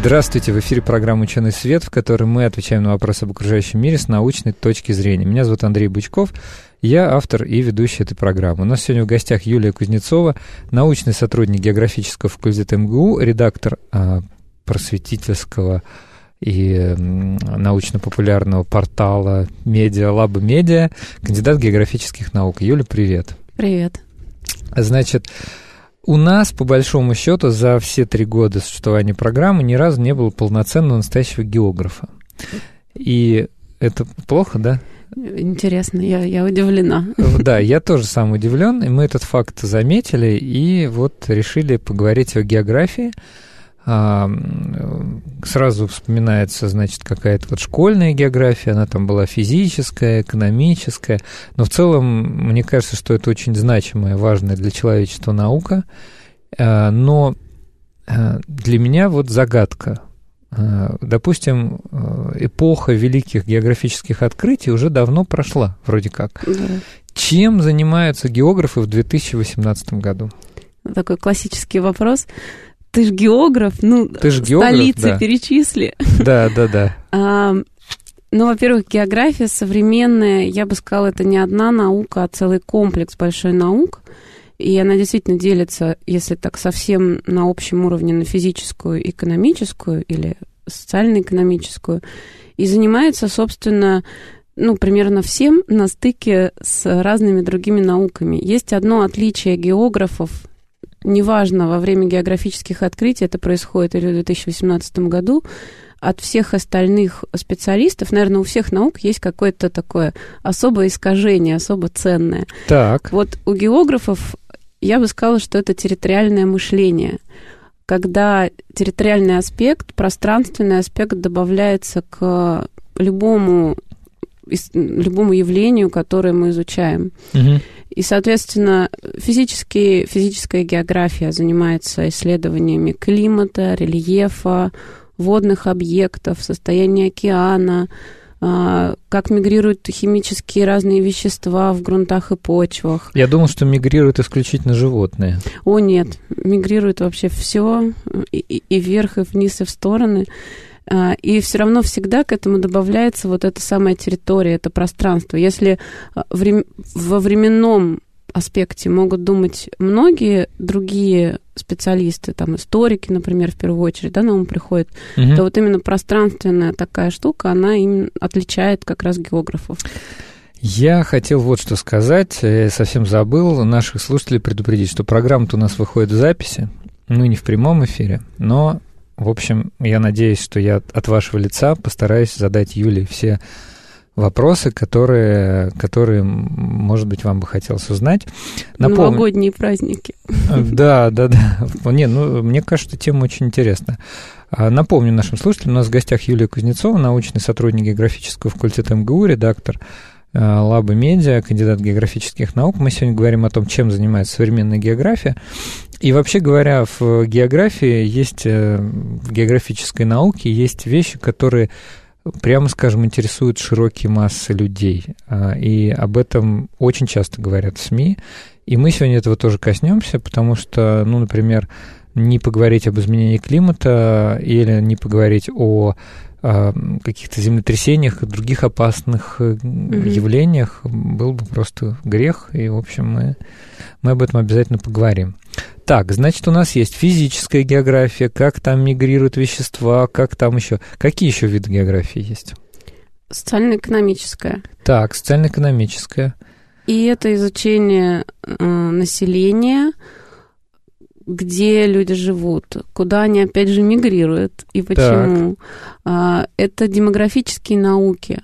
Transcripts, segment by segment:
Здравствуйте, в эфире программа «Ученый свет», в которой мы отвечаем на вопросы об окружающем мире с научной точки зрения. Меня зовут Андрей Бычков, я автор и ведущий этой программы. У нас сегодня в гостях Юлия Кузнецова, научный сотрудник географического факультета МГУ, редактор а, просветительского и научно-популярного портала Медиа Лаба Медиа, кандидат географических наук. Юля, привет. Привет. Значит, у нас, по большому счету, за все три года существования программы ни разу не было полноценного настоящего географа. И это плохо, да? Интересно, я, я удивлена. Да, я тоже сам удивлен, и мы этот факт заметили, и вот решили поговорить о географии. А, сразу вспоминается, значит, какая-то вот школьная география, она там была физическая, экономическая, но в целом, мне кажется, что это очень значимая, важная для человечества наука, а, но а, для меня вот загадка. Допустим, эпоха великих географических открытий уже давно прошла, вроде как. Да. Чем занимаются географы в 2018 году? Такой классический вопрос ты же географ, ну, ты ж географ, столицы да. перечисли. Да, да, да. А, ну, во-первых, география современная, я бы сказала, это не одна наука, а целый комплекс большой наук. И она действительно делится, если так совсем на общем уровне, на физическую, экономическую или социально-экономическую. И занимается, собственно, ну, примерно всем на стыке с разными другими науками. Есть одно отличие географов неважно, во время географических открытий это происходит или в 2018 году, от всех остальных специалистов, наверное, у всех наук есть какое-то такое особое искажение, особо ценное. Так. Вот у географов я бы сказала, что это территориальное мышление, когда территориальный аспект, пространственный аспект добавляется к любому любому явлению, которое мы изучаем. Угу. И, соответственно, физические, физическая география занимается исследованиями климата, рельефа, водных объектов, состояния океана, а, как мигрируют химические разные вещества в грунтах и почвах. Я думал, что мигрируют исключительно животные. О, нет, мигрирует вообще все, и, и вверх, и вниз, и в стороны. А, и все равно всегда к этому добавляется вот эта самая территория, это пространство. Если а, во временном аспекте могут думать многие другие специалисты, там историки, например, в первую очередь, да, на ум приходит, угу. то вот именно пространственная такая штука, она им отличает как раз географов. Я хотел вот что сказать, я совсем забыл наших слушателей предупредить, что программа-то у нас выходит в записи, ну не в прямом эфире, но в общем, я надеюсь, что я от вашего лица постараюсь задать Юле все вопросы, которые, которые, может быть, вам бы хотелось узнать. Напомню... Новогодние праздники. Да, да, да. Не, ну, мне кажется, тема очень интересна. А, напомню нашим слушателям, у нас в гостях Юлия Кузнецова, научный сотрудник географического факультета МГУ, редактор Лаба Медиа, кандидат географических наук. Мы сегодня говорим о том, чем занимается современная география. И вообще говоря, в географии есть, э, в географической науке есть вещи, которые, прямо скажем, интересуют широкие массы людей. А, и об этом очень часто говорят в СМИ. И мы сегодня этого тоже коснемся, потому что, ну, например, не поговорить об изменении климата или не поговорить о каких-то землетрясениях и других опасных mm-hmm. явлениях был бы просто грех, и, в общем, мы, мы об этом обязательно поговорим. Так, значит, у нас есть физическая география, как там мигрируют вещества, как там еще... Какие еще виды географии есть? Социально-экономическая. Так, социально-экономическая. И это изучение э, населения, где люди живут, куда они опять же мигрируют и почему. Так. Это демографические науки,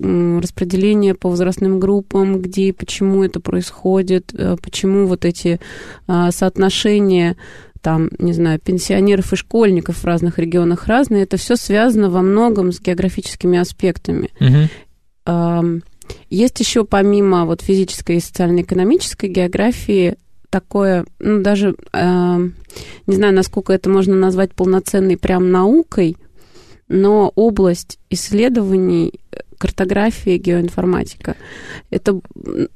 распределение по возрастным группам, где и почему это происходит, э, почему вот эти а, соотношения там, не знаю, пенсионеров и школьников в разных регионах разные, это все связано во многом с географическими аспектами. Угу. Есть еще помимо вот физической и социально-экономической географии такое, ну, даже, э, не знаю, насколько это можно назвать полноценной прям наукой, но область исследований картография, геоинформатика. Это,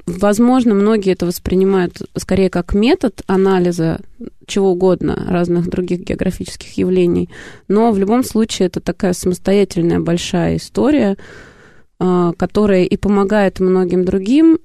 возможно, многие это воспринимают скорее как метод анализа чего угодно, разных других географических явлений, но в любом случае это такая самостоятельная большая история, а, которая и помогает многим другим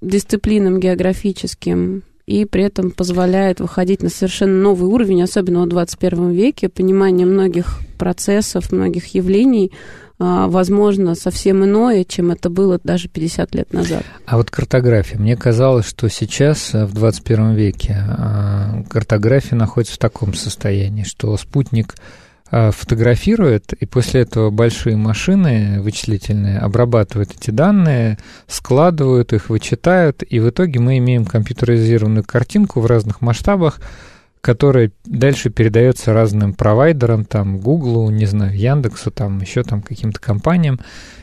дисциплинам географическим, и при этом позволяет выходить на совершенно новый уровень, особенно в 21 веке, понимание многих процессов, многих явлений, а, возможно, совсем иное, чем это было даже 50 лет назад. А вот картография. Мне казалось, что сейчас, э, в 21 веке, а, картография находится в таком состоянии, что спутник а, фотографирует, и после этого большие машины вычислительные обрабатывают эти данные, складывают их, вычитают, и в итоге мы имеем компьютеризированную картинку в разных масштабах, которая дальше передается разным провайдерам, там, Гуглу, не знаю, Яндексу, там, еще там каким-то компаниям,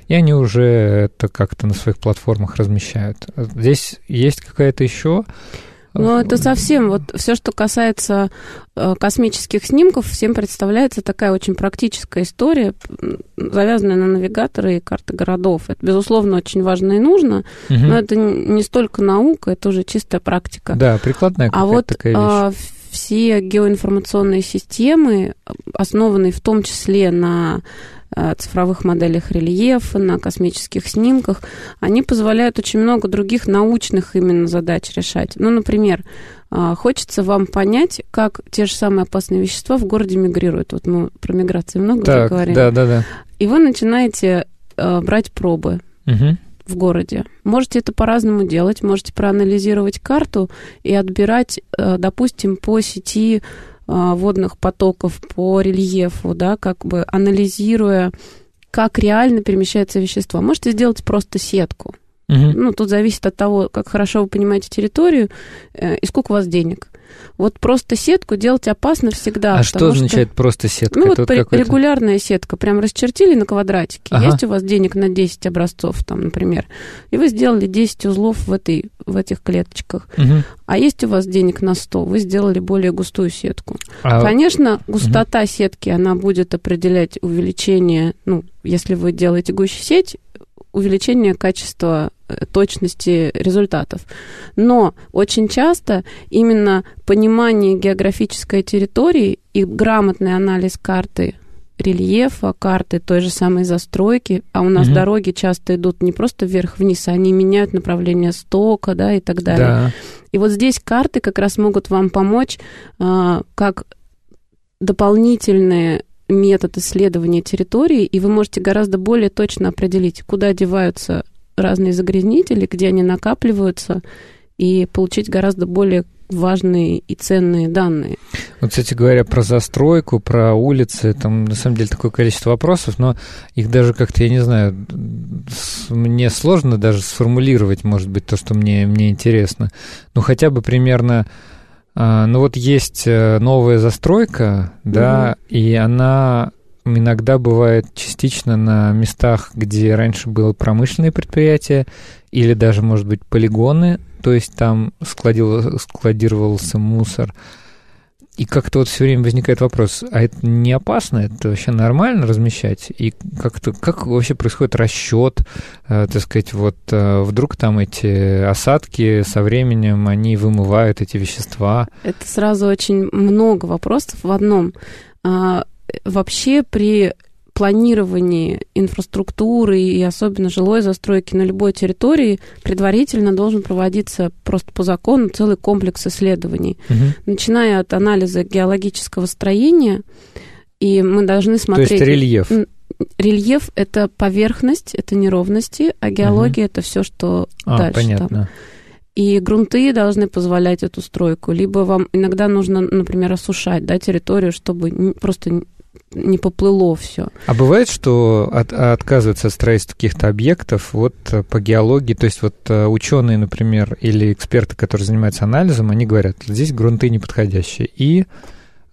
и они уже это как-то на своих платформах размещают. Здесь есть какая-то еще ну, это совсем, вот все, что касается э, космических снимков, всем представляется такая очень практическая история, завязанная на навигаторы и карты городов. Это, безусловно, очень важно и нужно, угу. но это не столько наука, это уже чистая практика. Да, прикладная а вот, такая вещь. А, все геоинформационные системы, основанные в том числе на э, цифровых моделях рельефа, на космических снимках, они позволяют очень много других научных именно задач решать. Ну, например, э, хочется вам понять, как те же самые опасные вещества в городе мигрируют. Вот мы про миграцию много так, говорим. Да, да, да. И вы начинаете э, брать пробы. Угу в городе. Можете это по-разному делать. Можете проанализировать карту и отбирать, э, допустим, по сети э, водных потоков, по рельефу, да, как бы анализируя, как реально перемещается вещество. Можете сделать просто сетку. Угу. Ну, тут зависит от того, как хорошо вы понимаете территорию э, и сколько у вас денег. Вот просто сетку делать опасно всегда. А что означает что... просто сетка? Ну, вот регулярная сетка. Прям расчертили на квадратике. Ага. Есть у вас денег на 10 образцов, там, например, и вы сделали 10 узлов в, этой, в этих клеточках. Угу. А есть у вас денег на 100, вы сделали более густую сетку. А... Конечно, густота угу. сетки, она будет определять увеличение, ну, если вы делаете гуще сеть, увеличение качества э, точности результатов. Но очень часто именно понимание географической территории и грамотный анализ карты рельефа, карты той же самой застройки, а у нас угу. дороги часто идут не просто вверх-вниз, а они меняют направление стока, да, и так далее. Да. И вот здесь карты как раз могут вам помочь а, как дополнительные метод исследования территории, и вы можете гораздо более точно определить, куда деваются разные загрязнители, где они накапливаются, и получить гораздо более важные и ценные данные. Вот, кстати говоря, про застройку, про улицы, там на самом деле такое количество вопросов, но их даже как-то, я не знаю, мне сложно даже сформулировать, может быть, то, что мне, мне интересно. Ну, хотя бы примерно ну вот есть э, новая застройка, да, угу. и она иногда бывает частично на местах, где раньше было промышленное предприятие, или даже, может быть, полигоны, то есть там складировался мусор. И как-то вот все время возникает вопрос, а это не опасно, это вообще нормально размещать? И как-то, как вообще происходит расчет, э, так сказать, вот э, вдруг там эти осадки со временем, они вымывают эти вещества? Это сразу очень много вопросов в одном. А, вообще при планировании инфраструктуры и особенно жилой застройки на любой территории предварительно должен проводиться просто по закону целый комплекс исследований, угу. начиная от анализа геологического строения, и мы должны смотреть... То есть рельеф? Рельеф — это поверхность, это неровности, а геология угу. — это все, что а, дальше понятно. там. И грунты должны позволять эту стройку. Либо вам иногда нужно, например, осушать да, территорию, чтобы просто не поплыло все. А бывает, что от, отказываются от строительства каких-то объектов вот э, по геологии, то есть вот э, ученые, например, или эксперты, которые занимаются анализом, они говорят, здесь грунты неподходящие, и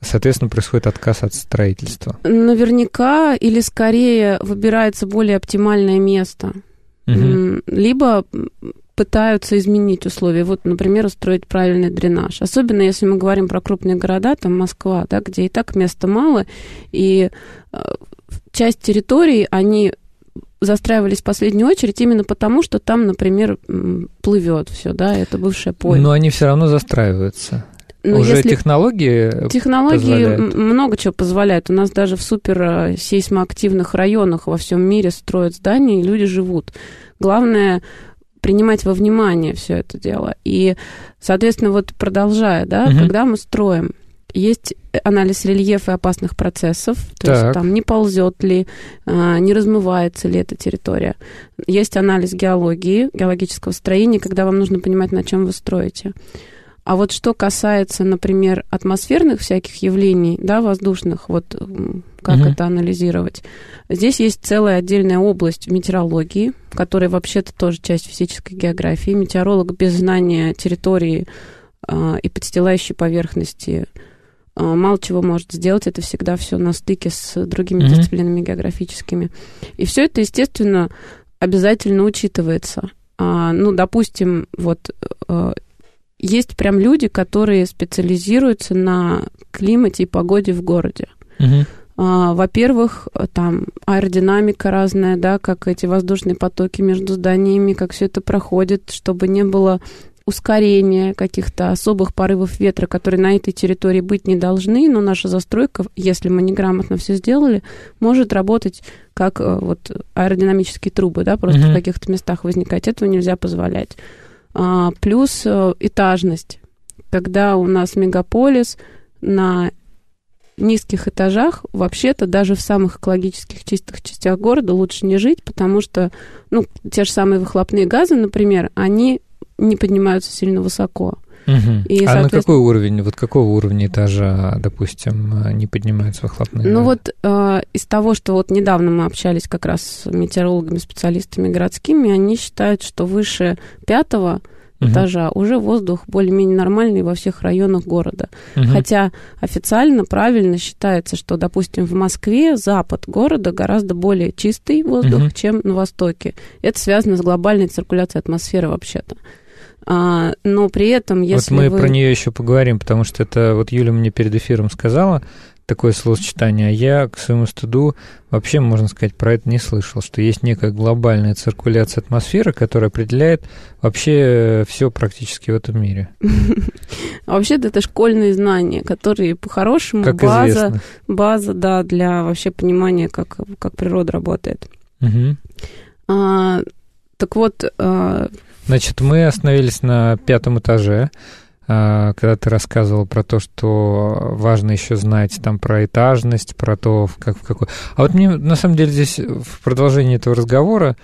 Соответственно, происходит отказ от строительства. Наверняка или скорее выбирается более оптимальное место. Угу. Либо пытаются изменить условия. Вот, например, устроить правильный дренаж. Особенно если мы говорим про крупные города, там Москва, да, где и так места мало, и э, часть территорий, они застраивались в последнюю очередь именно потому, что там, например, плывет все, да, это бывшая поле. Но они все равно застраиваются. Но Уже если технологии Технологии позволяют. много чего позволяют. У нас даже в супер э, сейсмоактивных районах во всем мире строят здания, и люди живут. Главное принимать во внимание все это дело. И, соответственно, вот продолжая, да, угу. когда мы строим, есть анализ рельефа и опасных процессов, то так. есть там не ползет ли, а, не размывается ли эта территория. Есть анализ геологии, геологического строения, когда вам нужно понимать, на чем вы строите. А вот что касается, например, атмосферных всяких явлений, да, воздушных, вот как угу. это анализировать, здесь есть целая отдельная область метеорологии, которая вообще-то тоже часть физической географии. Метеоролог без знания территории э, и подстилающей поверхности э, мало чего может сделать. Это всегда все на стыке с другими угу. дисциплинами географическими. И все это, естественно, обязательно учитывается. А, ну, допустим, вот э, есть прям люди, которые специализируются на климате и погоде в городе. Угу. Во-первых, там аэродинамика разная, да, как эти воздушные потоки между зданиями, как все это проходит, чтобы не было ускорения каких-то особых порывов ветра, которые на этой территории быть не должны, но наша застройка, если мы неграмотно все сделали, может работать как э, вот аэродинамические трубы, да, просто mm-hmm. в каких-то местах возникать. Этого нельзя позволять. А, плюс э, этажность. Когда у нас мегаполис на низких этажах, вообще-то даже в самых экологических чистых частях города лучше не жить, потому что, ну, те же самые выхлопные газы, например, они не поднимаются сильно высоко. Угу. И, а на какой уровень, вот какого уровня этажа, допустим, не поднимаются выхлопные? Ну вот э, из того, что вот недавно мы общались как раз с метеорологами, специалистами городскими, они считают, что выше пятого угу. этажа уже воздух более-менее нормальный во всех районах города. Угу. Хотя официально правильно считается, что, допустим, в Москве запад города гораздо более чистый воздух, угу. чем на востоке. Это связано с глобальной циркуляцией атмосферы вообще-то. А, но при этом, если Вот мы вы... про нее еще поговорим, потому что это вот Юля мне перед эфиром сказала, такое словосочетание, а я, к своему стыду, вообще, можно сказать, про это не слышал, что есть некая глобальная циркуляция атмосферы, которая определяет вообще все практически в этом мире. Вообще-то это школьные знания, которые по-хорошему база, база, да, для вообще понимания, как, как природа работает. А, так вот, а, Значит, мы остановились на пятом этаже, а, когда ты рассказывал про то, что важно еще знать там про этажность, про то, как в какой. А вот мне на самом деле здесь в продолжении этого разговора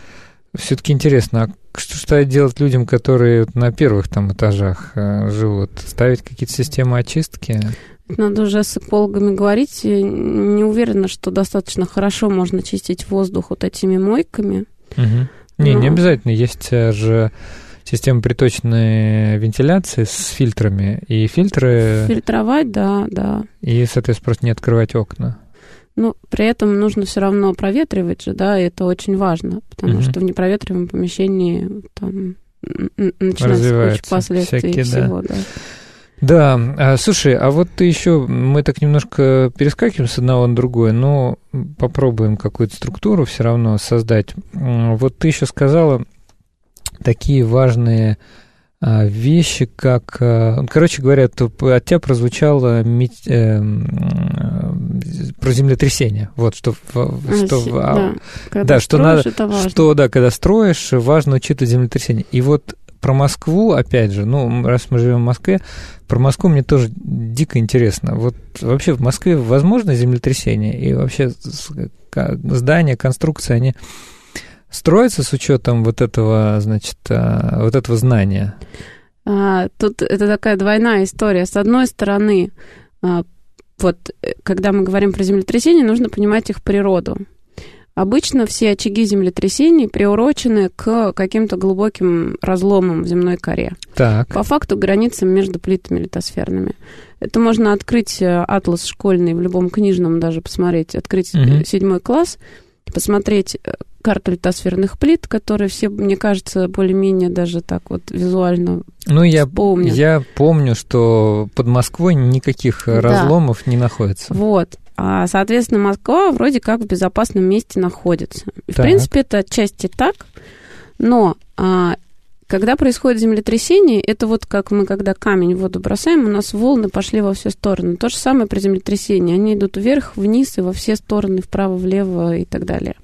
все-таки интересно, а что же делать людям, которые на первых там этажах а, живут? Ставить какие-то системы очистки? Надо уже с экологами говорить. Не уверена, что достаточно хорошо можно чистить воздух вот этими мойками. Угу. Не, Но... не обязательно. Есть э, же система приточной вентиляции с фильтрами, и фильтры... Фильтровать, да, да. И, соответственно, просто не открывать окна. Ну, при этом нужно все равно проветривать же, да, и это очень важно, потому угу. что в непроветриваемом помещении там начинается куча последствий всякие, всего, да. да. Да, а, слушай, а вот ты еще, мы так немножко перескакиваем с одного на другое, но попробуем какую-то структуру все равно создать. Вот ты еще сказала такие важные а, вещи, как, а, короче говоря, от тебя прозвучало э, про землетрясение, вот что, что, да, а, да что надо, что да, когда строишь, важно учитывать землетрясение. И вот про Москву, опять же, ну, раз мы живем в Москве, про Москву мне тоже дико интересно. Вот вообще в Москве возможно землетрясение? И вообще здания, конструкции, они строятся с учетом вот этого, значит, а, вот этого знания? А, тут это такая двойная история. С одной стороны, а, вот э, когда мы говорим про землетрясение, нужно понимать их природу. Обычно все очаги землетрясений приурочены к каким-то глубоким разломам в земной коре. Так. По факту границам между плитами литосферными. Это можно открыть э, атлас школьный в любом книжном даже посмотреть, открыть угу. седьмой класс, посмотреть, э, карту литосферных плит, которые все, мне кажется, более-менее даже так вот визуально Ну, я, помнят. я помню, что под Москвой никаких Да. разломов не находится. Вот. А, соответственно, Москва вроде как в безопасном месте находится. В Так. принципе, это отчасти так, но а, когда происходит землетрясение, это вот как мы, когда камень в воду бросаем, у нас волны пошли во все стороны. То же самое при землетрясении. Они идут вверх, вниз и во все стороны, вправо, влево и так далее.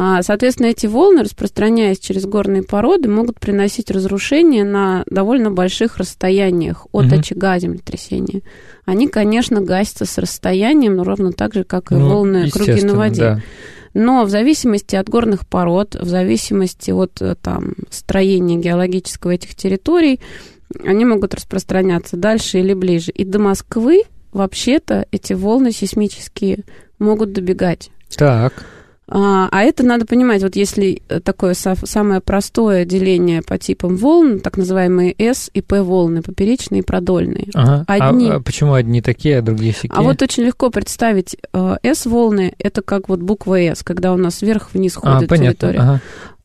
А, Соответственно, эти волны, распространяясь через горные породы, могут приносить разрушения на довольно больших расстояниях от Мгм. очага землетрясения. Они, конечно, гасятся с расстоянием, но ровно так же, как и Ну, волны круги на воде. да. Но в зависимости от горных пород, в зависимости от э, там, строения геологического этих территорий, они могут распространяться дальше или ближе. И до Москвы вообще-то эти волны сейсмические могут добегать. Так, А, а это надо понимать, вот если э, такое самое простое деление по типам волн, так называемые S и P волны, поперечные и продольные. ага. А- Одни. А, почему одни такие, а другие сякие? А вот очень легко представить э, S-волны, это как вот буква S, когда у нас вверх-вниз А, ходит понятно. территория. Ага,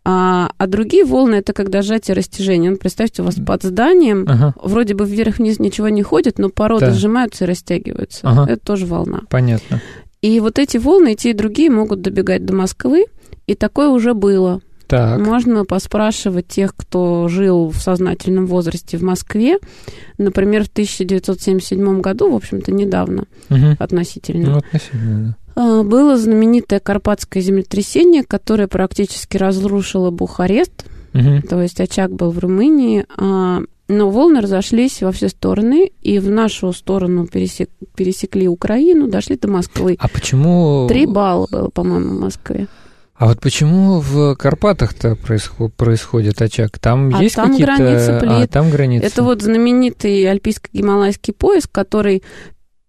А, а другие волны, это когда сжатие растяжение. Ну, представьте, у вас под зданием ага, вроде бы вверх-вниз ничего не ходит, но породы Да. сжимаются и растягиваются. Ага. Это тоже волна. понятно. И вот эти волны, и те, и другие могут добегать до Москвы, и такое уже было. Так, Можно поспрашивать тех, кто жил в сознательном возрасте в Москве. Например, в 1977 году, в общем-то, недавно мгм. относительно, ну, относительно, а, было знаменитое Карпатское землетрясение, которое практически разрушило Бухарест. Мгм. то есть очаг был в Румынии, а, но волны разошлись во все стороны, и в нашу сторону пересек- пересекли Украину, дошли до Москвы. А почему... Три балла было, по-моему, в Москве. А вот почему в Карпатах-то происход- происходит очаг? Там А есть там какие-то... граница А, плит. там граница. Это вот знаменитый альпийско-гималайский пояс, который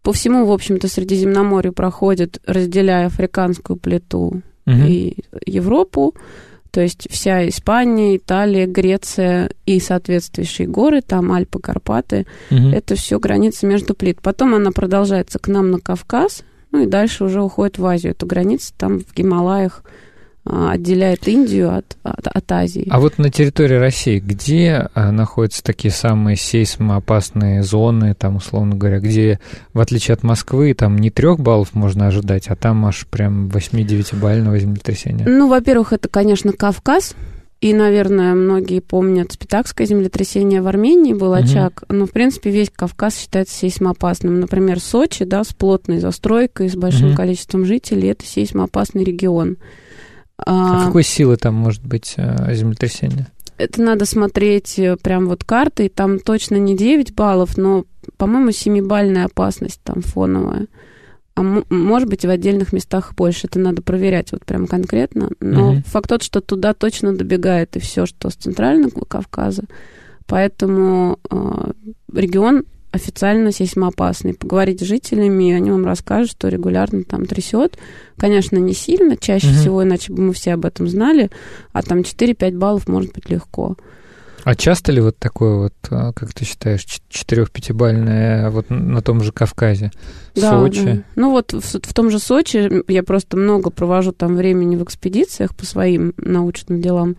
по всему, в общем-то, Средиземноморью проходит, разделяя африканскую плиту Мгм. и Европу, то есть вся Испания, Италия, Греция и соответствующие горы, там Альпы, Карпаты, Мгм. это все граница между плит. Потом она продолжается к нам на Кавказ, ну и дальше уже уходит в Азию. Эту границу там в Гималаях отделяет Индию от, от, от Азии. А вот на территории России, где а, находятся такие самые сейсмоопасные зоны, там, условно говоря, где, в отличие от Москвы, там не трех баллов можно ожидать, а там аж прям 8-9-бального землетрясения? Ну, во-первых, это, конечно, Кавказ. И, наверное, многие помнят Спитакское землетрясение в Армении был очаг. Но, в принципе, весь Кавказ считается сейсмоопасным. Например, Сочи, да, с плотной застройкой, с большим Мгм. количеством жителей, это сейсмоопасный регион. А А, какой силы там может быть а, землетрясение? Это надо смотреть э, прям вот карты, там точно не 9 баллов, но, по-моему, 7-бальная опасность там фоновая. А может быть, в отдельных местах больше. Это надо проверять вот прям конкретно. Но Мгм. факт тот, что туда точно добегает и все, что с Центрального Кавказа. Поэтому э, регион официально сейсмоопасный. Поговорите с жителями, и они вам расскажут, что регулярно там трясет. Конечно, не сильно, чаще Мгм. всего, иначе бы мы все об этом знали. А там 4-5 баллов может быть легко. А часто ли вот такое вот, а, как ты считаешь, 4-5-бальное вот на том же Кавказе? Да, Сочи? да. Ну вот в, в том же Сочи я просто много провожу там времени в экспедициях по своим научным делам.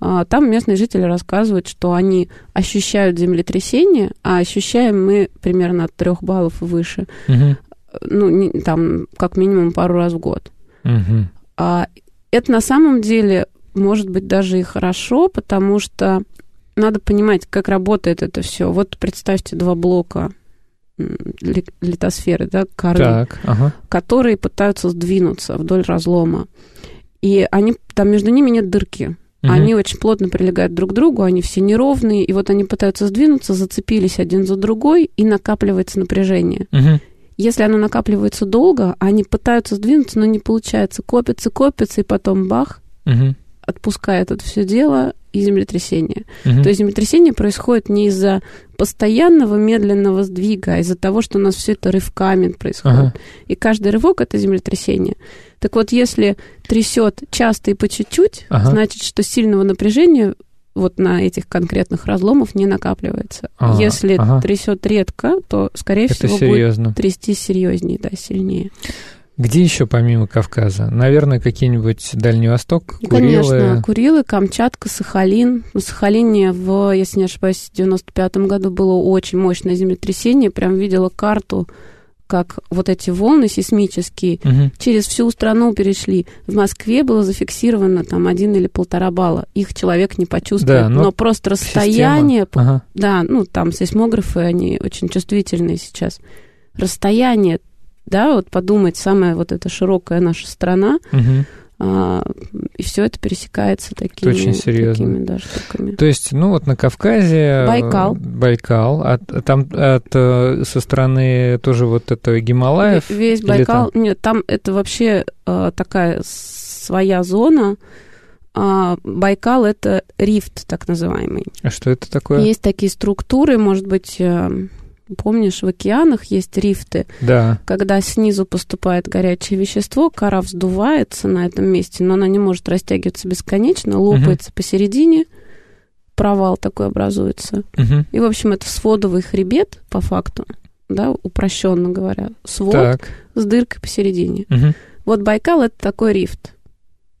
А, там местные жители рассказывают, что они ощущают землетрясение, а ощущаем мы примерно от трех баллов и выше. Мгм. Ну, не- там как минимум пару раз в год. Мгм. А это на самом деле может быть даже и хорошо, потому что надо понимать, как работает это все. Вот представьте два блока литосферы, да, коры, Так, ага. которые пытаются сдвинуться вдоль разлома. И они, там между ними нет дырки. Мгм. Они очень плотно прилегают друг к другу, они все неровные, и вот они пытаются сдвинуться, зацепились один за другой, и накапливается напряжение. Мгм. Если оно накапливается долго, они пытаются сдвинуться, но не получается. Копится, копится, и потом бах, Мгм. Отпускает это все дело и землетрясение. Мгм. То есть землетрясение происходит не из-за постоянного медленного сдвига, а из-за того, что у нас все это рывками происходит. Ага. И каждый рывок это землетрясение. Так вот, если трясет часто и по чуть-чуть, Ага. значит, что сильного напряжения вот на этих конкретных разломов не накапливается. А, Если ага. трясет редко, то, скорее Это всего, будет серьезно. трясти серьезнее, да, сильнее. Где еще помимо Кавказа? Наверное, какие-нибудь Дальний Восток, Курилы? Конечно, Курилы, Камчатка, Сахалин. На Сахалине, в, если не ошибаюсь, в 95 году было очень мощное землетрясение. Прям видела карту, как вот эти волны сейсмические угу. через всю страну перешли. В Москве было зафиксировано там один или полтора балла. Их человек не почувствует. Да, но, но просто расстояние... Ага. Да, ну там сейсмографы, они очень чувствительные сейчас. Расстояние да, вот подумать, самая вот эта широкая наша страна, угу. а, и все это пересекается такими, очень серьезно. такими да, штуками. То есть, ну вот на Кавказе... Байкал. Байкал, а там от, э, со стороны тоже вот этого Гималаев? Весь Байкал, там? нет, там это вообще а, такая своя зона, а Байкал это рифт, так называемый. А что это такое? Есть такие структуры, может быть, э, Помнишь, в океанах есть рифты, да. когда снизу поступает горячее вещество, кора вздувается на этом месте, но она не может растягиваться бесконечно, лопается угу. посередине, провал такой образуется. Угу. И, в общем, это сводовый хребет, по факту, да, упрощенно говоря, свод так. с дыркой посередине. Угу. Вот Байкал это такой рифт.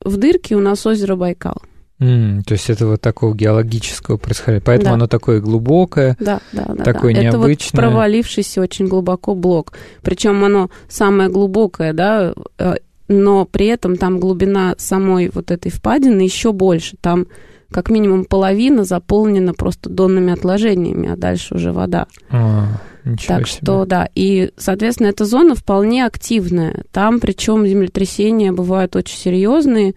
В дырке у нас озеро Байкал. Mm, то есть это вот такого геологического происхождения. Поэтому да. оно такое глубокое, да, да, да, такое да. необычное. Это вот провалившийся очень глубоко блок. Причем оно самое глубокое, да, э, но при этом там глубина самой вот этой впадины еще больше. Там как минимум половина заполнена просто донными отложениями, а дальше уже вода. А, так себе. что да, и, соответственно, эта зона вполне активная. Там, причем землетрясения бывают очень серьезные.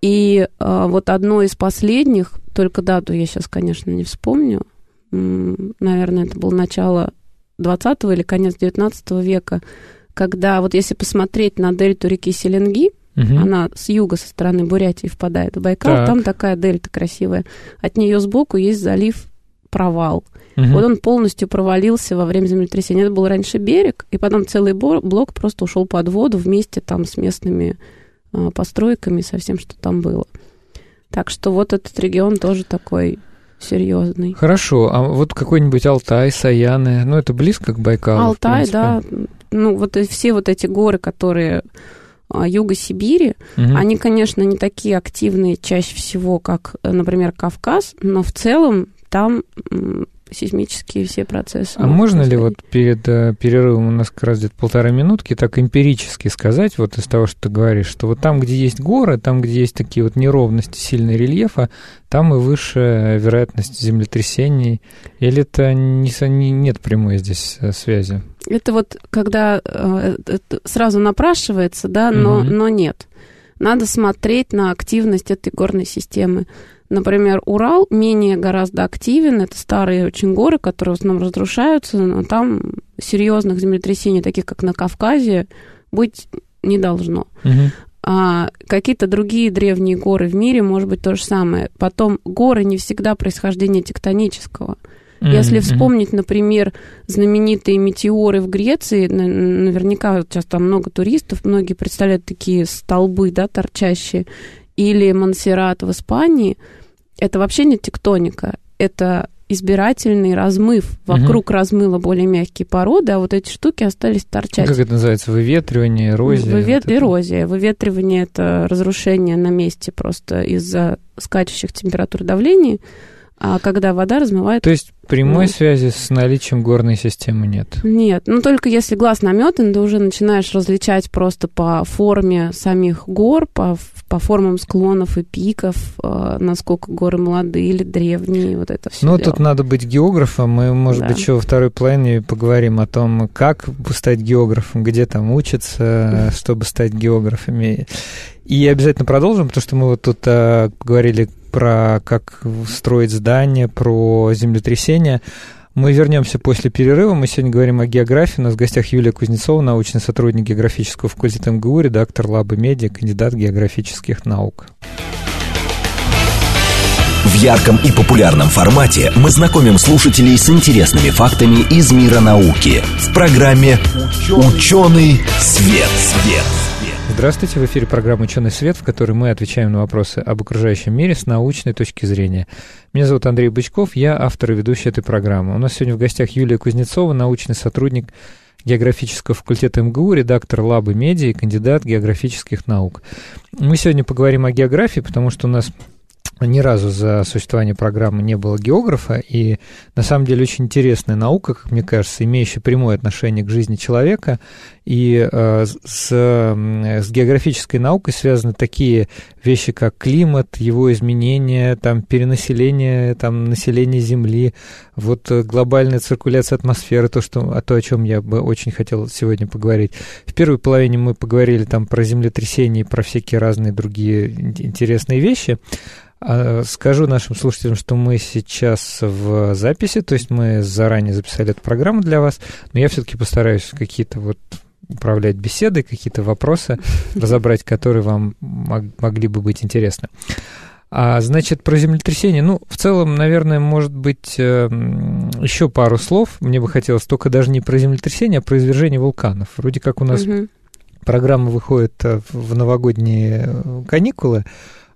И э, вот одно из последних, только дату я сейчас, конечно, не вспомню, наверное, это было начало 20 или конец 19 века, когда вот если посмотреть на дельту реки Селенги, угу. она с юга, со стороны Бурятии впадает в Байкал, так. там такая дельта красивая. От нее сбоку есть залив Провал. Угу. Вот он полностью провалился во время землетрясения. Это был раньше берег, и потом целый блок просто ушел под воду вместе там с местными постройками, со всем, что там было. Так что вот этот регион тоже такой серьезный. Хорошо, а вот какой-нибудь Алтай, Саяны, ну это близко к Байкалу? Алтай, да. Ну вот все вот эти горы, которые а, юга Сибири, угу. они, конечно, не такие активные чаще всего, как, например, Кавказ, но в целом там сейсмические все процессы. А можно ли вот перед э, перерывом, у нас как раз где-то полторы минутки, так эмпирически сказать, вот из того, что ты говоришь, что вот там, где есть горы, там, где есть такие вот неровности, сильные рельефа, там и выше вероятность землетрясений, или это не, не, нет прямой здесь э, связи? Это вот когда э, это сразу напрашивается, да, но, угу. но нет. Надо смотреть на активность этой горной системы. Например, Урал менее гораздо активен. Это старые очень горы, которые в основном разрушаются, но там серьезных землетрясений, таких как на Кавказе, быть не должно. Угу. А какие-то другие древние горы в мире, может быть, то же самое. Потом горы не всегда происхождения тектонического. Mm-hmm. Если вспомнить, например, знаменитые метеоры в Греции, наверняка сейчас там много туристов, многие представляют такие столбы, да, торчащие, или Монсеррат в Испании – это вообще не тектоника, это избирательный размыв. Вокруг угу. размыло более мягкие породы, а вот эти штуки остались торчать. Как это называется? Выветривание, эрозия? Вывет... Вот эрозия. Выветривание – это разрушение на месте просто из-за скачущих температур давлений а когда вода размывает... То есть прямой ну, связи с наличием горной системы нет? Нет, ну только если глаз наметан, ты уже начинаешь различать просто по форме самих гор, по, по формам склонов и пиков, э, насколько горы молодые или древние, вот это все. Ну, дело. тут надо быть географом, мы, может да. быть, еще во второй половине поговорим о том, как стать географом, где там учиться, чтобы стать географами. И обязательно продолжим, потому что мы вот тут а, говорили про как строить здания, про землетрясения. Мы вернемся после перерыва. Мы сегодня говорим о географии. У нас в гостях Юлия Кузнецова, научный сотрудник географического факультета МГУ, редактор Лабы Медиа, кандидат географических наук. В ярком и популярном формате мы знакомим слушателей с интересными фактами из мира науки в программе «Ученый свет». свет. Здравствуйте, в эфире программа «Ученый свет», в которой мы отвечаем на вопросы об окружающем мире с научной точки зрения. Меня зовут Андрей Бычков, я автор и ведущий этой программы. У нас сегодня в гостях Юлия Кузнецова, научный сотрудник географического факультета МГУ, редактор Лабы Медиа и кандидат географических наук. Мы сегодня поговорим о географии, потому что у нас ни разу за существование программы не было географа, и на самом деле очень интересная наука, как мне кажется, имеющая прямое отношение к жизни человека, и э, с, с географической наукой связаны такие вещи, как климат, его изменения, там, перенаселение там, населения Земли, вот глобальная циркуляция атмосферы, то, что, а то, о чем я бы очень хотел сегодня поговорить. В первой половине мы поговорили там про землетрясения и про всякие разные другие интересные вещи, скажу нашим слушателям, что мы сейчас в записи, то есть мы заранее записали эту программу для вас, но я все-таки постараюсь какие-то вот управлять беседой, какие-то вопросы разобрать, которые вам могли бы быть интересны. А, значит, про землетрясение. Ну, в целом, наверное, может быть, эм, еще пару слов. Мне бы хотелось только даже не про землетрясение, а про извержение вулканов. Вроде как у нас угу. программа выходит э, в новогодние э, каникулы,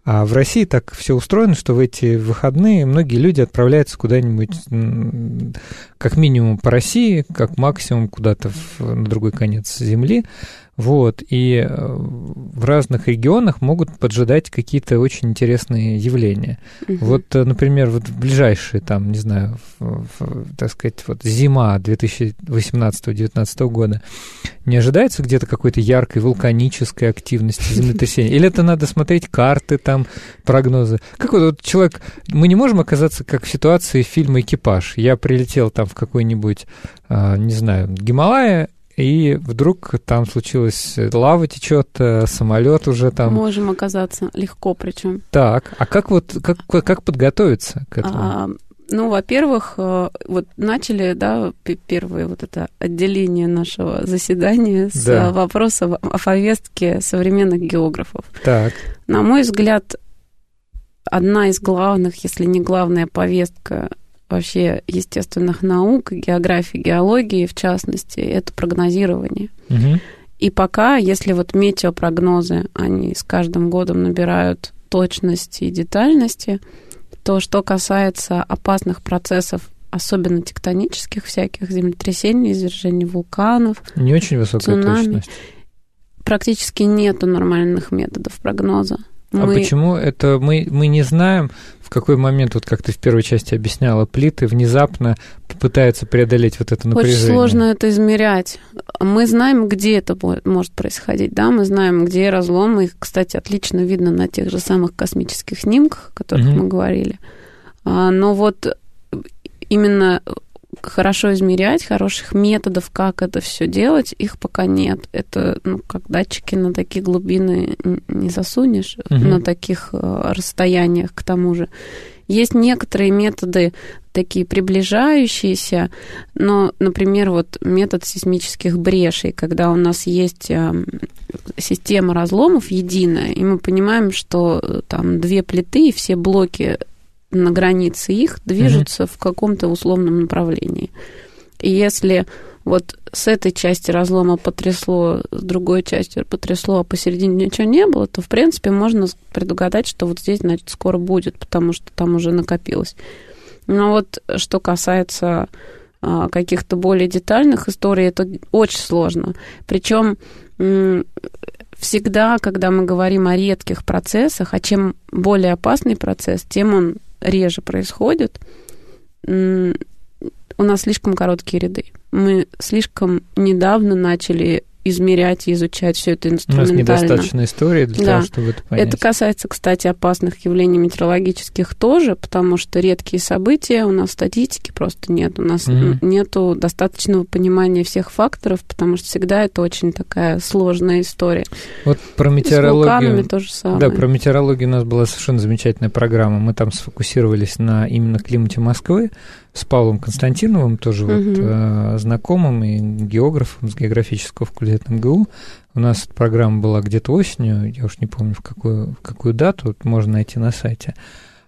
а в России так все устроено, что в эти выходные многие люди отправляются куда-нибудь, как минимум по России, как максимум куда-то на другой конец Земли. Вот, и э, в разных регионах могут поджидать какие-то очень интересные явления. Угу. Вот, э, например, вот в ближайшие, там, не знаю, в, в, так сказать, вот зима 2018-2019 года, не ожидается где-то какой-то яркой вулканической активности землетрясения? Или это надо смотреть карты, там, прогнозы? Как вот, вот человек... Мы не можем оказаться как в ситуации фильма «Экипаж». Я прилетел там в какой-нибудь, а, не знаю, Гималая, и вдруг там случилось, лава течет, э, самолет уже там. Можем оказаться легко, причем. Так, а как вот как как подготовиться к этому? А, ну, во-первых, э, вот начали, да, первое вот это отделение нашего заседания с да. вопросов о повестке современных географов. Так. На мой взгляд, одна из главных, если не главная повестка вообще естественных наук, географии, геологии в частности, это прогнозирование. Угу. И пока, если вот метеопрогнозы, они с каждым годом набирают точности и детальности, то что касается опасных процессов, особенно тектонических всяких, землетрясений, извержений вулканов, не очень высокая цунами, точность. Практически нету нормальных методов прогноза. А мы... почему это мы, мы не знаем, какой момент, вот как ты в первой части объясняла, плиты внезапно пытаются преодолеть вот это напряжение? Очень сложно это измерять. Мы знаем, где это может происходить, да, мы знаем, где разломы. Их, кстати, отлично видно на тех же самых космических снимках, о которых mm-hmm. мы говорили. А, но вот именно хорошо измерять, хороших методов, как это все делать, их пока нет. Это, ну, как датчики на такие глубины не засунешь, угу. на таких э, расстояниях, к тому же. Есть некоторые методы такие приближающиеся, но, например, вот метод сейсмических брешей, когда у нас есть э, система разломов единая, и мы понимаем, что э, там две плиты и все блоки на границе их движутся mm-hmm. в каком-то условном направлении. И если вот с этой части разлома потрясло, с другой части потрясло, а посередине ничего не было, то, в принципе, можно предугадать, что вот здесь, значит, скоро будет, потому что там уже накопилось. Но вот что касается а, каких-то более детальных историй, это очень сложно. Причем всегда, когда мы говорим о редких процессах, а чем более опасный процесс, тем он реже происходит, у нас слишком короткие ряды. Мы слишком недавно начали измерять и изучать все это инструментально. У нас недостаточно истории для да. того, чтобы это понять. Это касается, кстати, опасных явлений метеорологических тоже, потому что редкие события у нас статистики просто нет. У нас mm нету достаточного понимания всех факторов, потому что всегда это очень такая сложная история. Вот про метеорологию... то же самое. Да, про метеорологию у нас была совершенно замечательная программа. Мы там сфокусировались на именно климате Москвы, с Павлом Константиновым, тоже угу. вот э, знакомым и географом с географического факультета МГУ. У нас эта программа была где-то осенью, я уж не помню, в какую, в какую дату, вот можно найти на сайте.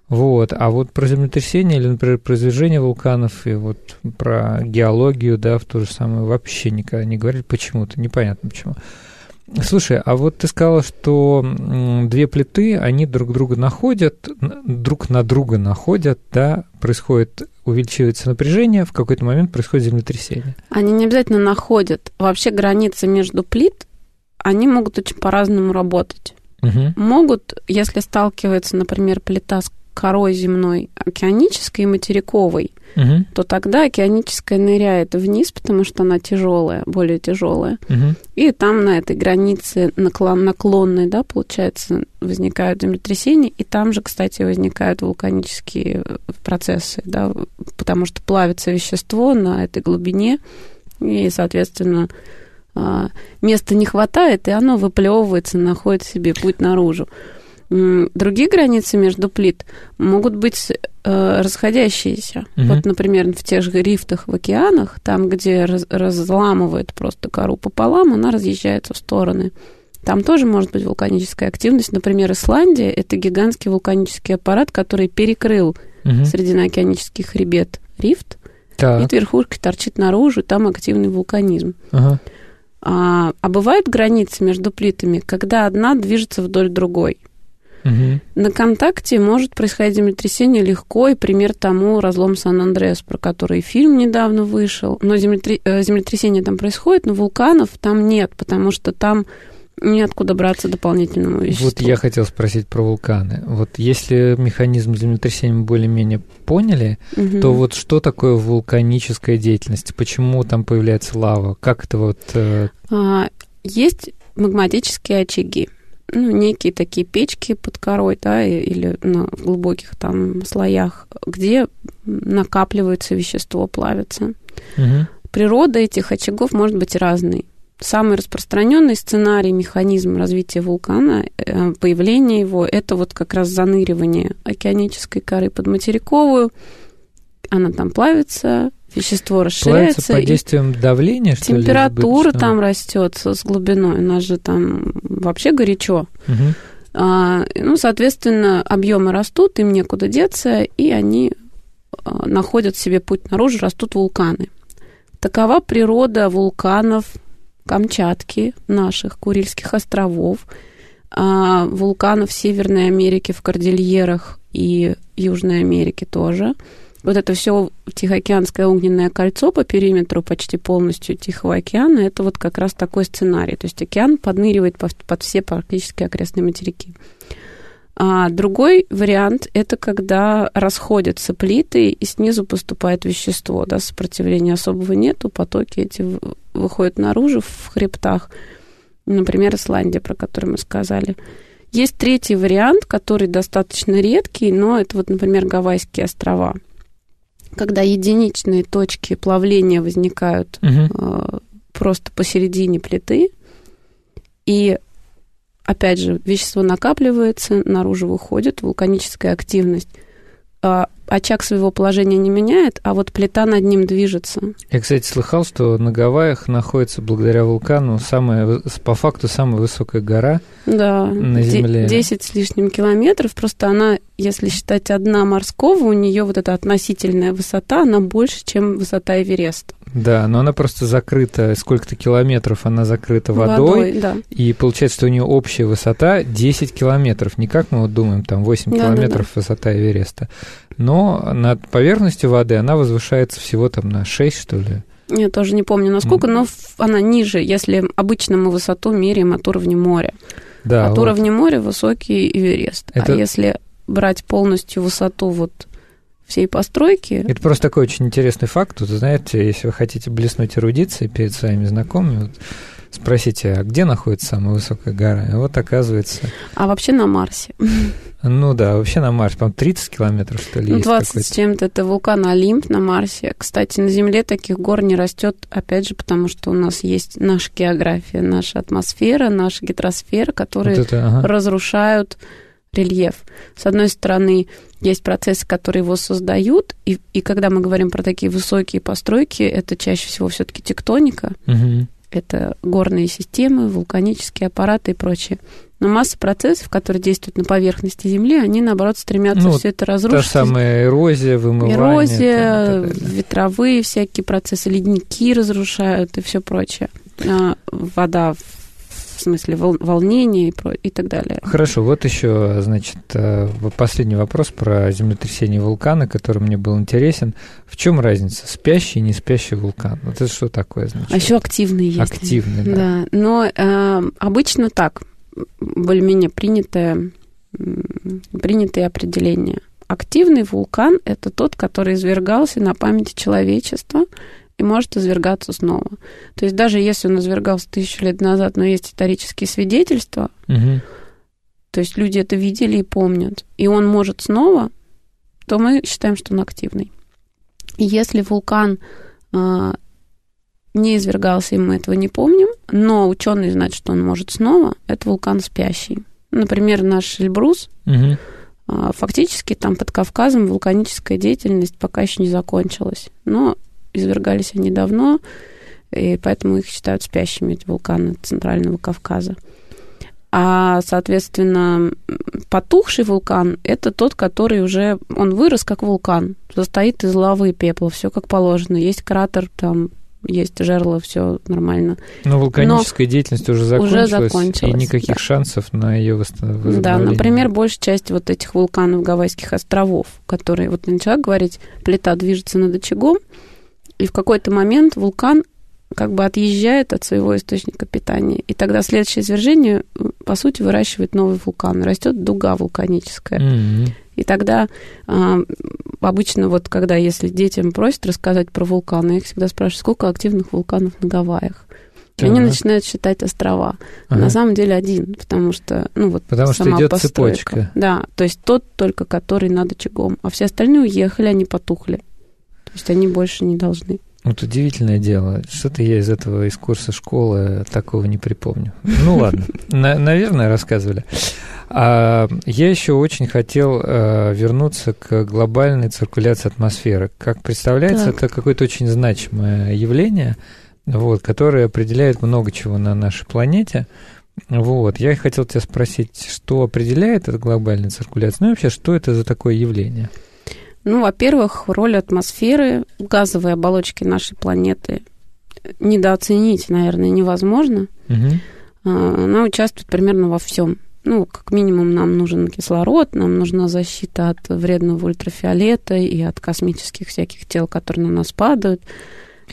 Вот. А вот про землетрясение или, например, про извержение вулканов и вот про геологию, да, в то же самое вообще никогда не говорили почему-то, непонятно почему. Слушай, а вот ты сказала, что две плиты, они друг друга находят, друг на друга находят, да, происходит, увеличивается напряжение, в какой-то момент происходит землетрясение. Они не обязательно находят. Вообще границы между плит, они могут очень по-разному работать. Угу. Могут, если сталкивается, например, плита с корой земной океанической и материковой, угу. то тогда океаническая ныряет вниз, потому что она тяжелая, более тяжелая. Угу. И там на этой границе наклон, наклонной, да, получается, возникают землетрясения, и там же, кстати, возникают вулканические процессы, да, потому что плавится вещество на этой глубине, и, соответственно, а, места не хватает, и оно выплевывается, находит себе путь наружу. Другие границы между плит могут быть э, расходящиеся. Угу. Вот, например, в тех же рифтах в океанах, там, где раз, разламывает просто кору пополам, она разъезжается в стороны. Там тоже может быть вулканическая активность. Например, Исландия – это гигантский вулканический аппарат, который перекрыл угу. срединноокеанический хребет рифт, так. и верхушка торчит наружу, там активный вулканизм. Ага. А, а бывают границы между плитами, когда одна движется вдоль другой. Угу. На контакте может происходить землетрясение легко, и пример тому разлом Сан-Андреас, про который фильм недавно вышел. Но землетр... Э, землетрясение там происходит, но вулканов там нет, потому что там неоткуда браться дополнительному веществу. Вот я хотел спросить про вулканы. Вот если механизм землетрясения мы более-менее поняли, угу. то вот что такое вулканическая деятельность? Почему там появляется лава? Как это вот... Э... А, есть магматические очаги. Ну, некие такие печки под корой, да, или на глубоких там слоях, где накапливается вещество, плавится. Угу. Природа этих очагов может быть разной. Самый распространенный сценарий, механизм развития вулкана, э, появление его, это вот как раз заныривание океанической коры под материковую. Она там плавится, вещество расширяется. Плавится под действием давления, что Температура ли, там растет с глубиной. У нас же там вообще горячо. Угу. А, ну, соответственно, объемы растут, им некуда деться, и они а, находят себе путь наружу, растут вулканы. Такова природа вулканов Камчатки, наших Курильских островов, а, вулканов Северной Америки в Кордильерах и Южной Америки тоже. Вот это все Тихоокеанское огненное кольцо по периметру почти полностью Тихого океана, это вот как раз такой сценарий. То есть океан подныривает под, все практически окрестные материки. А другой вариант – это когда расходятся плиты, и снизу поступает вещество, да, сопротивления особого нету, потоки эти выходят наружу в хребтах. Например, Исландия, про которую мы сказали. Есть третий вариант, который достаточно редкий, но это вот, например, Гавайские острова. Когда единичные точки плавления возникают угу. просто посередине плиты, и опять же, вещество накапливается, наружу выходит, вулканическая активность. А, очаг своего положения не меняет, а вот плита над ним движется. Я, кстати, слыхал, что на Гавайях находится благодаря вулкану самая, по факту самая высокая гора да, на Земле. 10 с лишним километров. Просто она, если считать одна морского, у нее вот эта относительная высота, она больше, чем высота Эвереста. Да, но она просто закрыта, сколько-то километров она закрыта водой, водой да. и получается, что у нее общая высота 10 километров, не как мы вот думаем, там 8 да, километров да, да. высота Эвереста, но над поверхностью воды она возвышается всего там на 6, что ли. Я тоже не помню, насколько, mm. но она ниже, если обычно мы высоту меряем от уровня моря. Да, от вот. уровня моря высокий Эверест. А Это... А если брать полностью высоту вот всей постройки. Это просто такой очень интересный факт. Вы знаете, если вы хотите блеснуть эрудицией перед своими знакомыми, вот спросите, а где находится самая высокая гора? И вот оказывается... А вообще на Марсе. Ну да, вообще на Марсе, по-моему, 30 километров, что ли, 20 есть с чем-то, это вулкан Олимп на Марсе. Кстати, на Земле таких гор не растет, опять же, потому что у нас есть наша география, наша атмосфера, наша гидросфера, которые вот это, ага. разрушают рельеф. С одной стороны, есть процессы, которые его создают, и, и когда мы говорим про такие высокие постройки, это чаще всего все-таки тектоника, угу. это горные системы, вулканические аппараты и прочее. Но масса процессов, которые действуют на поверхности Земли, они, наоборот, стремятся ну, все это разрушить. Та самая эрозия, вымывание. Эрозия, там, ветровые всякие процессы, ледники разрушают и все прочее. А, вода в смысле вол, волнения и, про, и так далее. Хорошо, вот еще, значит, э, последний вопрос про землетрясение вулкана, который мне был интересен. В чем разница, спящий и не спящий вулкан? Вот это что такое значит? А еще активный есть. Активный, да. да. Но э, обычно так, более-менее принятое, принятые определения. Активный вулкан – это тот, который извергался на памяти человечества может извергаться снова. То есть даже если он извергался тысячу лет назад, но есть исторические свидетельства, угу. то есть люди это видели и помнят, и он может снова, то мы считаем, что он активный. И если вулкан э, не извергался, и мы этого не помним, но ученые знают, что он может снова, это вулкан спящий. Например, наш Эльбрус, угу. фактически там под Кавказом вулканическая деятельность пока еще не закончилась. Но извергались они давно, и поэтому их считают спящими, эти вулканы Центрального Кавказа. А, соответственно, потухший вулкан – это тот, который уже, он вырос как вулкан, состоит из лавы и пепла, все как положено. Есть кратер, там есть жерло, все нормально. Но вулканическая Но деятельность уже закончилась, уже закончилась, и никаких да. шансов на ее восстановление. Да, например, большая часть вот этих вулканов Гавайских островов, которые, вот начала говорить, плита движется над очагом, и в какой-то момент вулкан как бы отъезжает от своего источника питания. И тогда следующее извержение, по сути, выращивает новый вулкан. Растет дуга вулканическая. Mm-hmm. И тогда а, обычно вот когда, если детям просят рассказать про вулканы, я их всегда спрашиваю, сколько активных вулканов на Гавайях? И они начинают считать острова. Ага. На самом деле один, потому что, ну вот, потому что идет постройка. цепочка. Да, то есть тот только, который над очагом, а все остальные уехали, они потухли. То есть они больше не должны. Вот удивительное дело. Что-то я из этого, из курса школы такого не припомню. Ну ладно, наверное, рассказывали. А я еще очень хотел э, вернуться к глобальной циркуляции атмосферы. Как представляется, так. это какое-то очень значимое явление, вот, которое определяет много чего на нашей планете. Вот, я хотел тебя спросить, что определяет эту глобальную циркуляцию, ну и вообще, что это за такое явление? Ну, во-первых, роль атмосферы, газовой оболочки нашей планеты недооценить, наверное, невозможно. Угу. Она участвует примерно во всем. Ну, как минимум, нам нужен кислород, нам нужна защита от вредного ультрафиолета и от космических всяких тел, которые на нас падают.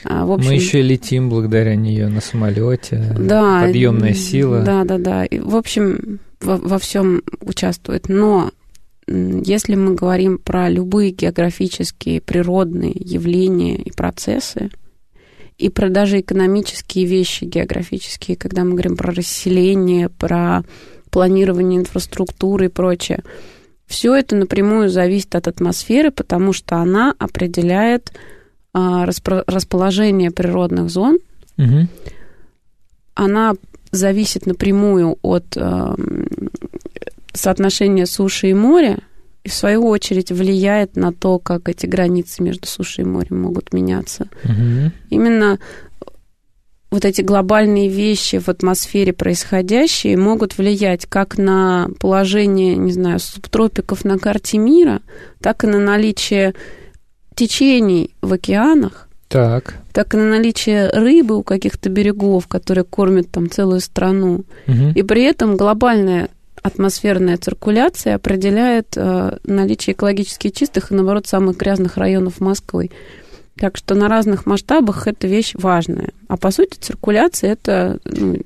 А, в общем, Мы еще летим благодаря нее на самолете. Да, подъемная сила. Да, да, да. И, в общем, во, во всем участвует. Но если мы говорим про любые географические, природные явления и процессы, и про даже экономические вещи географические, когда мы говорим про расселение, про планирование инфраструктуры и прочее, все это напрямую зависит от атмосферы, потому что она определяет а, расположение природных зон. Угу. Она зависит напрямую от соотношение суши и моря, и в свою очередь влияет на то, как эти границы между сушей и морем могут меняться. Угу. Именно вот эти глобальные вещи в атмосфере происходящие могут влиять как на положение, не знаю, субтропиков на карте мира, так и на наличие течений в океанах, так. так и на наличие рыбы у каких-то берегов, которые кормят там целую страну. Угу. И при этом глобальная атмосферная циркуляция определяет э, наличие экологически чистых и, наоборот, самых грязных районов Москвы. Так что на разных масштабах эта вещь важная. А по сути циркуляция это ну,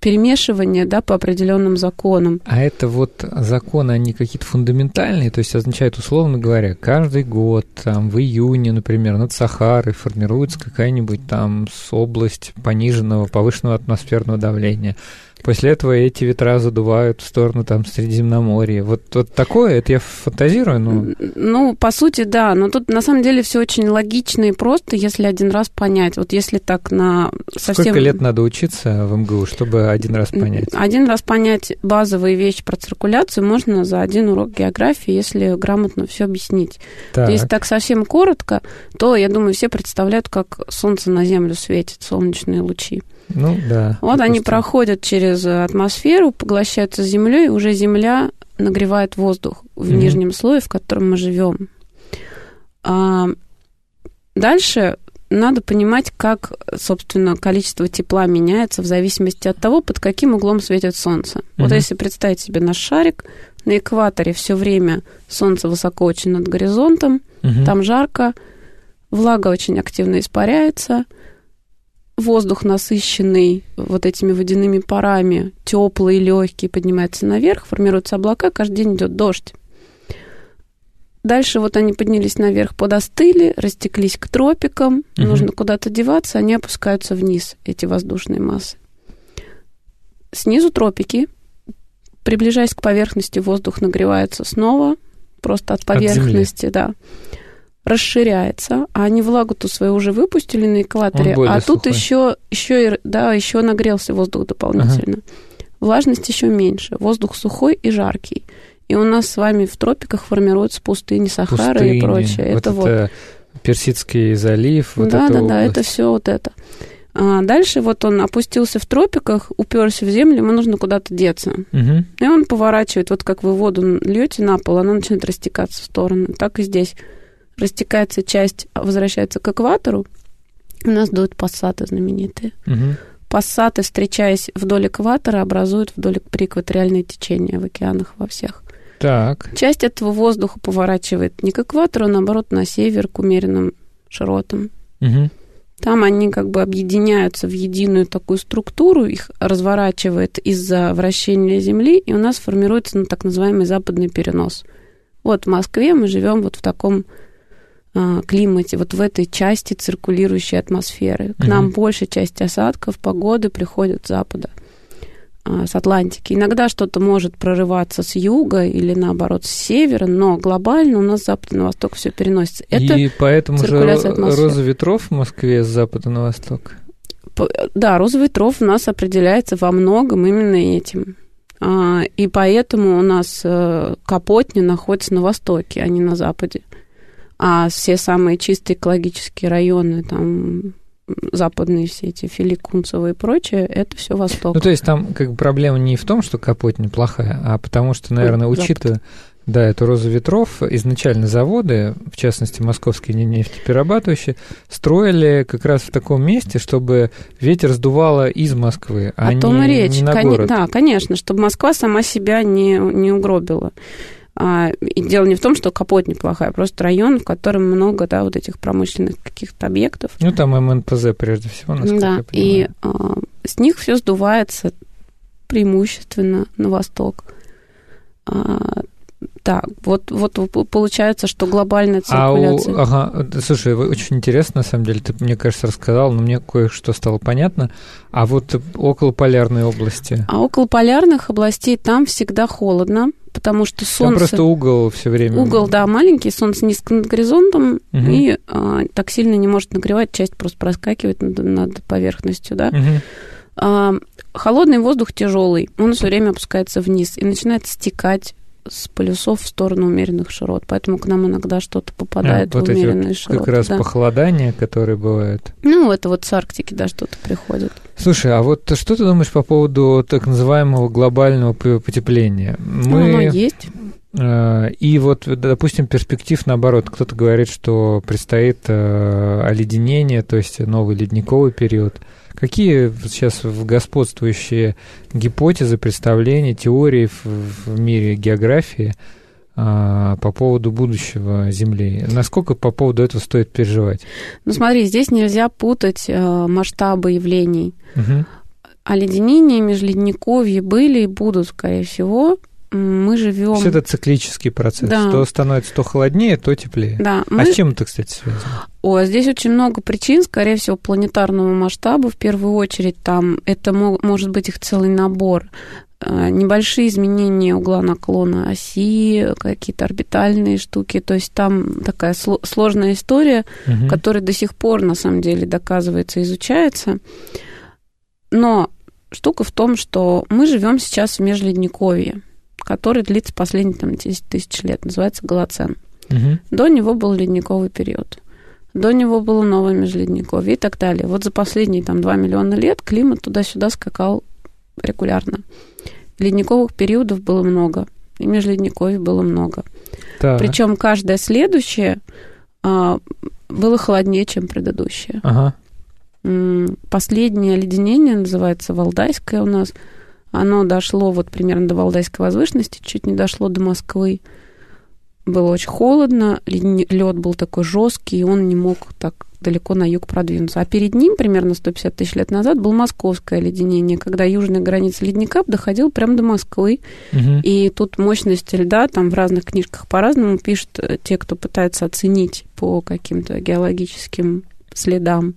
перемешивание да, по определенным законам. А это вот законы, они какие-то фундаментальные, то есть означает, условно говоря, каждый год, там, в июне, например, над Сахарой формируется какая-нибудь там область пониженного, повышенного атмосферного давления. После этого эти ветра задувают в сторону там Средиземноморья. Вот, вот такое, это я фантазирую, но... Ну, по сути, да, но тут на самом деле все очень логично и просто, если один раз понять. Вот если так на совсем... Сколько лет надо учиться в МГУ, чтобы один раз понять? Один раз понять базовые вещи про циркуляцию можно за один урок географии, если грамотно все объяснить. Так. Если так совсем коротко, то, я думаю, все представляют, как солнце на Землю светит, солнечные лучи. Ну, да. Вот допустим. они проходят через атмосферу, поглощаются землей, и уже Земля нагревает воздух в mm-hmm. нижнем слое, в котором мы живем. А дальше надо понимать, как, собственно, количество тепла меняется в зависимости от того, под каким углом светит солнце. Mm-hmm. Вот если представить себе наш шарик, на экваторе все время солнце высоко очень над горизонтом, mm-hmm. там жарко, влага очень активно испаряется, воздух насыщенный вот этими водяными парами, теплый, легкий, поднимается наверх, формируются облака, каждый день идет дождь. Дальше вот они поднялись наверх, подостыли, растеклись к тропикам, угу. нужно куда-то деваться, они опускаются вниз, эти воздушные массы. Снизу тропики, приближаясь к поверхности, воздух нагревается снова, просто от поверхности, от да расширяется, а они влагу-то свою уже выпустили на экваторе, а тут еще, еще, да, еще нагрелся воздух дополнительно. Ага. Влажность еще меньше, воздух сухой и жаркий. И у нас с вами в тропиках формируются пустыни Сахары пустыни. и прочее. Вот это, это вот Персидский залив. Вот да, да, да, это все вот это. А дальше вот он опустился в тропиках, уперся в землю, ему нужно куда-то деться. Угу. И он поворачивает, вот как вы воду льете на пол, она начинает растекаться в стороны. Так и здесь растекается часть, возвращается к экватору, у нас дуют пассаты знаменитые. Угу. Пассаты, встречаясь вдоль экватора, образуют вдоль преэкваториальное течение в океанах во всех. Так. Часть этого воздуха поворачивает не к экватору, а наоборот на север, к умеренным широтам. Угу. Там они как бы объединяются в единую такую структуру, их разворачивает из-за вращения Земли, и у нас формируется ну, так называемый западный перенос. Вот в Москве мы живем вот в таком а, климате, вот в этой части циркулирующей атмосферы. К mm нам большая часть осадков, погоды приходит с запада, а, с Атлантики. Иногда что-то может прорываться с юга или наоборот с севера, но глобально у нас с запада на восток все переносится. Это И поэтому же роза ветров в Москве с запада на восток. Да, роза ветров у нас определяется во многом именно этим. А, и поэтому у нас э, Капотня находится на востоке, а не на западе а все самые чистые экологические районы, там западные все эти Филикунцево и прочее, это все Восток. Ну, то есть там как бы проблема не в том, что Капоть неплохая, а потому что, наверное, Ой, учитывая, да, эту розу ветров, изначально заводы, в частности, московские нефтеперерабатывающие, строили как раз в таком месте, чтобы ветер сдувало из Москвы, а О не, том и речь. не на Кон... город. Да, конечно, чтобы Москва сама себя не, не угробила. А, и дело не в том, что Капот неплохая, просто район, в котором много, да, вот этих промышленных каких-то объектов. Ну, там МНПЗ прежде всего, насколько да, я понимаю. и а, с них все сдувается преимущественно на восток. А, так, вот, вот получается, что глобальная циркуляция... А у, ага, слушай, очень интересно, на самом деле, ты, мне кажется, рассказал, но мне кое-что стало понятно. А вот около полярной области? А около полярных областей там всегда холодно, потому что солнце... Там просто угол все время. Угол, да, маленький, солнце низко над горизонтом, угу. и а, так сильно не может нагревать, часть просто проскакивает над, над поверхностью, да. Угу. А, холодный воздух тяжелый, он все время опускается вниз и начинает стекать с полюсов в сторону умеренных широт, поэтому к нам иногда что-то попадает а, вот в умеренные вот широты. Как раз да. похолодания, которые бывают. Ну, это вот с Арктики, да, что-то приходит. Слушай, а вот что ты думаешь по поводу так называемого глобального потепления? Мы... Ну, оно есть. Э, и вот, допустим, перспектив наоборот. Кто-то говорит, что предстоит э, оледенение, то есть новый ледниковый период. Какие сейчас господствующие гипотезы, представления, теории в, в мире географии а, по поводу будущего Земли? Насколько по поводу этого стоит переживать? Ну смотри, здесь нельзя путать а, масштабы явлений. Угу. Оледенения, межледниковье были и будут, скорее всего, мы живем... Все это циклический процесс. Да. То становится то холоднее, то теплее. Да. Мы... А с чем это, кстати, связано? О, здесь очень много причин, скорее всего, планетарного масштаба. В первую очередь, там это может быть их целый набор. А, небольшие изменения угла наклона оси, какие-то орбитальные штуки. То есть там такая сложная история, угу. которая до сих пор, на самом деле, доказывается, изучается. Но штука в том, что мы живем сейчас в межледниковье который длится последние там, 10 тысяч лет, называется Голоцен. Угу. До него был ледниковый период. До него было новое межледниковье и так далее. Вот за последние там 2 миллиона лет климат туда-сюда скакал регулярно. Ледниковых периодов было много, и межледниковья было много. Да. Причем каждое следующее а, было холоднее, чем предыдущее. Ага. Последнее оледенение называется Валдайское у нас. Оно дошло вот примерно до Валдайской возвышенности, чуть не дошло до Москвы. Было очень холодно, лед был такой жесткий, и он не мог так далеко на юг продвинуться. А перед ним, примерно 150 тысяч лет назад, было московское оледенение, когда южная граница ледника доходила прямо до Москвы. Угу. И тут мощность льда, там в разных книжках по-разному пишут э, те, кто пытается оценить по каким-то геологическим следам.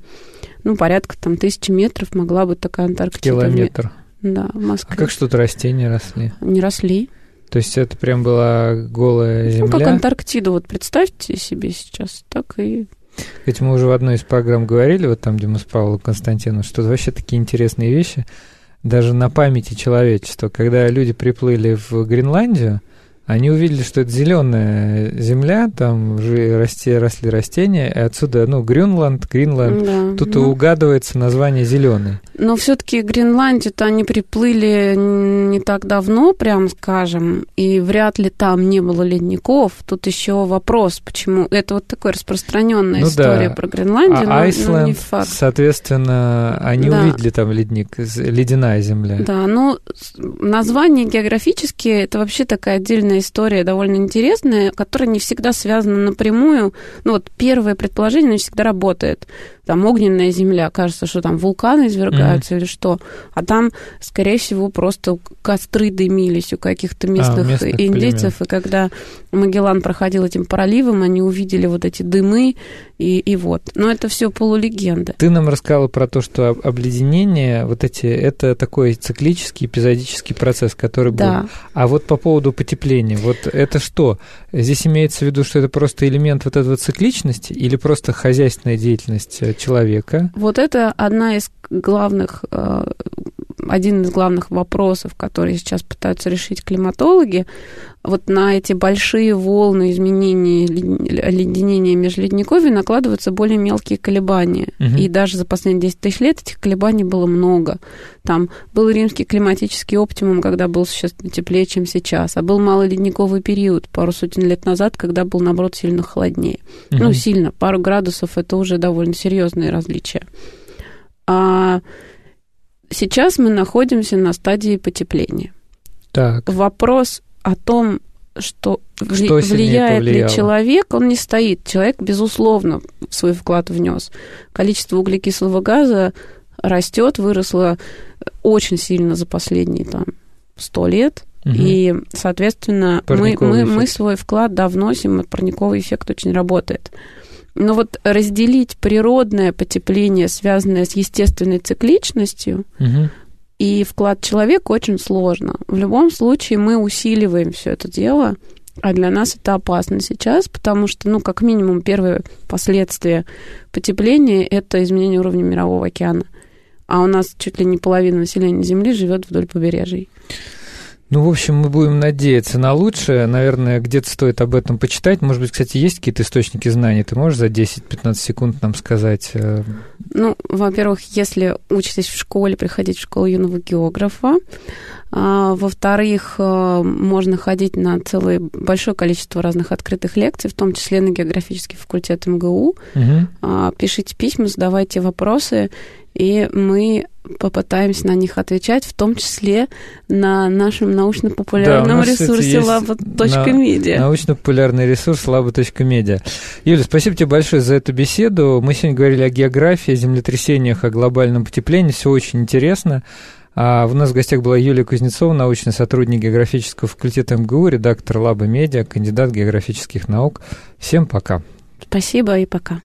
Ну, порядка там тысячи метров могла быть такая Антарктида. Километр. Да, в Москве. А как что-то растения росли? Не росли. То есть это прям была голая земля? Ну, как Антарктиду, вот представьте себе сейчас, так и... Ведь мы уже в одной из программ говорили, вот там, где мы с Павлом Константиновым, что вообще такие интересные вещи, даже на памяти человечества. Когда люди приплыли в Гренландию, они увидели, что это зеленая земля, там уже расти, росли растения, и отсюда, ну, Грюнланд, Гринланд, да. тут ну, угадывается название зеленый. Но все-таки Гренландию-то они приплыли не так давно, прям скажем, и вряд ли там не было ледников. Тут еще вопрос, почему. Это вот такая распространенная ну, история да. про Гренландию, а но, Айсленд, но не факт. Соответственно, они да. увидели там ледник, ледяная земля. Да, но название географические это вообще такая отдельная отдельная история, довольно интересная, которая не всегда связана напрямую. Ну вот первое предположение, не всегда работает там огненная земля, кажется, что там вулканы извергаются mm-hmm. или что, а там, скорее всего, просто костры дымились у каких-то местных, а, местных индейцев, племен. и когда Магеллан проходил этим проливом, они увидели вот эти дымы, и, и вот. Но это все полулегенда. Ты нам рассказала про то, что обледенение, вот эти, это такой циклический, эпизодический процесс, который да. был. А вот по поводу потепления, вот это что? Здесь имеется в виду, что это просто элемент вот этого цикличности или просто хозяйственная деятельность человека. Вот это одна из главных, э, один из главных вопросов, которые сейчас пытаются решить климатологи. Вот на эти большие волны изменений оледенения межледниковья накладываются более мелкие колебания. Угу. И даже за последние 10 тысяч лет этих колебаний было много. Там был римский климатический оптимум, когда был существенно теплее, чем сейчас. А был малоледниковый период пару сотен лет назад, когда был, наоборот, сильно холоднее. Угу. Ну, сильно. Пару градусов – это уже довольно серьезные различия. А сейчас мы находимся на стадии потепления. Так. Вопрос о том, что, что влияет ли человек, он не стоит. Человек, безусловно, свой вклад внес. Количество углекислого газа растет, выросло очень сильно за последние там, сто лет. Угу. И, соответственно, мы, мы, мы свой вклад да, вносим, парниковый эффект очень работает. Но вот разделить природное потепление, связанное с естественной цикличностью, угу. И вклад человека очень сложно. В любом случае мы усиливаем все это дело, а для нас это опасно сейчас, потому что, ну, как минимум, первые последствия потепления – это изменение уровня мирового океана. А у нас чуть ли не половина населения Земли живет вдоль побережий. Ну, в общем, мы будем надеяться на лучшее. Наверное, где-то стоит об этом почитать. Может быть, кстати, есть какие-то источники знаний? Ты можешь за 10-15 секунд нам сказать? Э? Ну, во-первых, если учитесь в школе, приходить в школу юного географа. А, во-вторых, э, можно ходить на целое большое количество разных открытых лекций, в том числе на географический факультет МГУ. Угу. Пишите письма, задавайте вопросы, и мы попытаемся на них отвечать, в том числе на нашем научно-популярном да, ресурсе labo.media. Научно-популярный ресурс labo.media. Юля, спасибо тебе большое за эту беседу. Мы сегодня говорили о географии, о землетрясениях, о глобальном потеплении. Все очень интересно. А у нас в гостях была Юлия Кузнецова, научный сотрудник географического факультета МГУ, редактор Лаба Медиа, кандидат географических наук. Всем пока. Спасибо и пока.